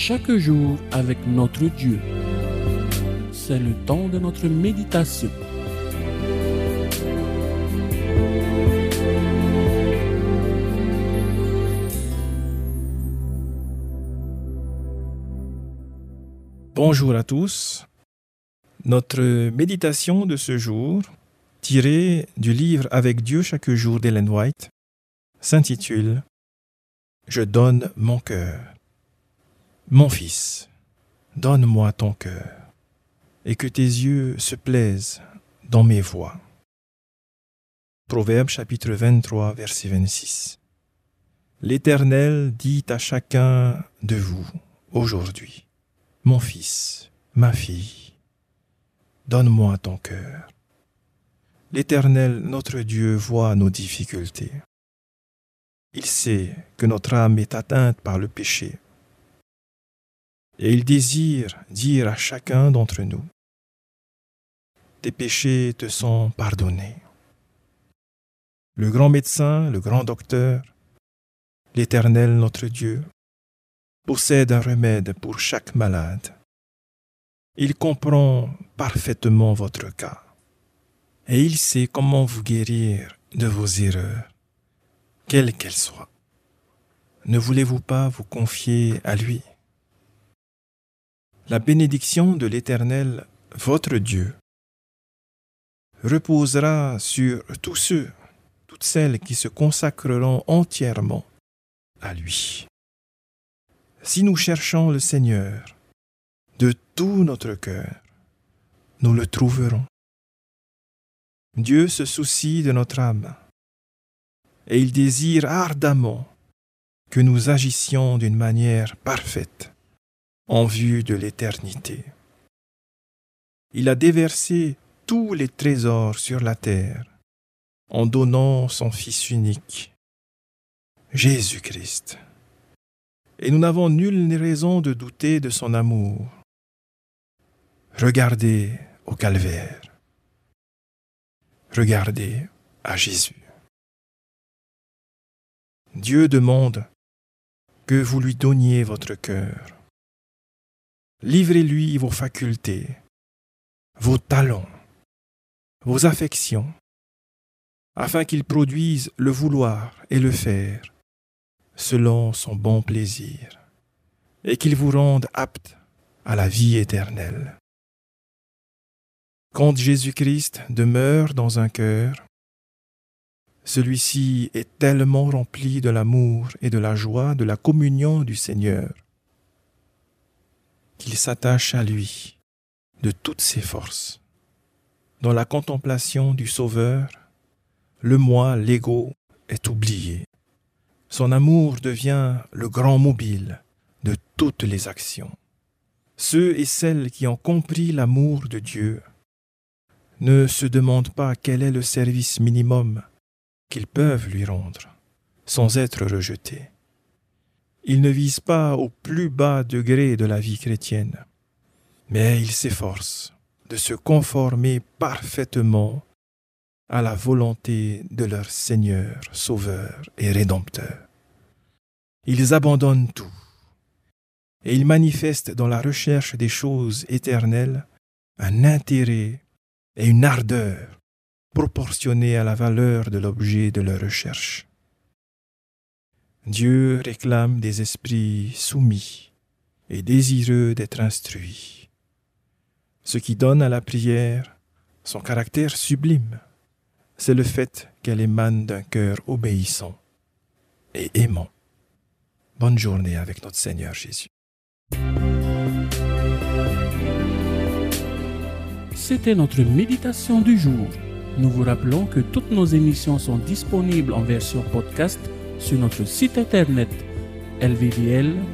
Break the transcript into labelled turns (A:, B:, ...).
A: chaque jour avec notre Dieu. C'est le temps de notre méditation.
B: Bonjour à tous. Notre méditation de ce jour, tirée du livre Avec Dieu chaque jour d'Ellen White, s'intitule Je donne mon cœur. Mon fils, donne-moi ton cœur, et que tes yeux se plaisent dans mes voies. Proverbe chapitre 23, verset 26. L'Éternel dit à chacun de vous aujourd'hui, Mon fils, ma fille, donne-moi ton cœur. L'Éternel, notre Dieu, voit nos difficultés. Il sait que notre âme est atteinte par le péché et il désire dire à chacun d'entre nous, tes péchés te sont pardonnés. Le grand médecin, le grand docteur, l'Éternel notre Dieu, possède un remède pour chaque malade. Il comprend parfaitement votre cas et il sait comment vous guérir de vos erreurs, quelles qu'elles soient. Ne voulez-vous pas vous confier à lui? La bénédiction de l'Éternel, votre Dieu, reposera sur tous ceux, toutes celles qui se consacreront entièrement à lui. Si nous cherchons le Seigneur de tout notre cœur, nous le trouverons. Dieu se soucie de notre âme et il désire ardemment que nous agissions d'une manière parfaite en vue de l'éternité. Il a déversé tous les trésors sur la terre en donnant son Fils unique, Jésus-Christ. Et nous n'avons nulle raison de douter de son amour. Regardez au calvaire. Regardez à Jésus. Dieu demande que vous lui donniez votre cœur Livrez-lui vos facultés, vos talents, vos affections, afin qu'il produise le vouloir et le faire selon son bon plaisir, et qu'il vous rende apte à la vie éternelle. Quand Jésus-Christ demeure dans un cœur, celui-ci est tellement rempli de l'amour et de la joie de la communion du Seigneur qu'il s'attache à lui de toutes ses forces. Dans la contemplation du Sauveur, le moi, l'ego, est oublié. Son amour devient le grand mobile de toutes les actions. Ceux et celles qui ont compris l'amour de Dieu ne se demandent pas quel est le service minimum qu'ils peuvent lui rendre sans être rejetés. Il ne vise pas au plus bas degré de la vie chrétienne, mais il s'efforce de se conformer parfaitement à la volonté de leur Seigneur, Sauveur et Rédempteur. Ils abandonnent tout, et ils manifestent dans la recherche des choses éternelles un intérêt et une ardeur proportionnés à la valeur de l'objet de leur recherche. Dieu réclame des esprits soumis et désireux d'être instruits, ce qui donne à la prière son caractère sublime. C'est le fait qu'elle émane d'un cœur obéissant et aimant. Bonne journée avec notre Seigneur Jésus.
A: C'était notre méditation du jour. Nous vous rappelons que toutes nos émissions sont disponibles en version podcast sur notre site internet lvdl.pf.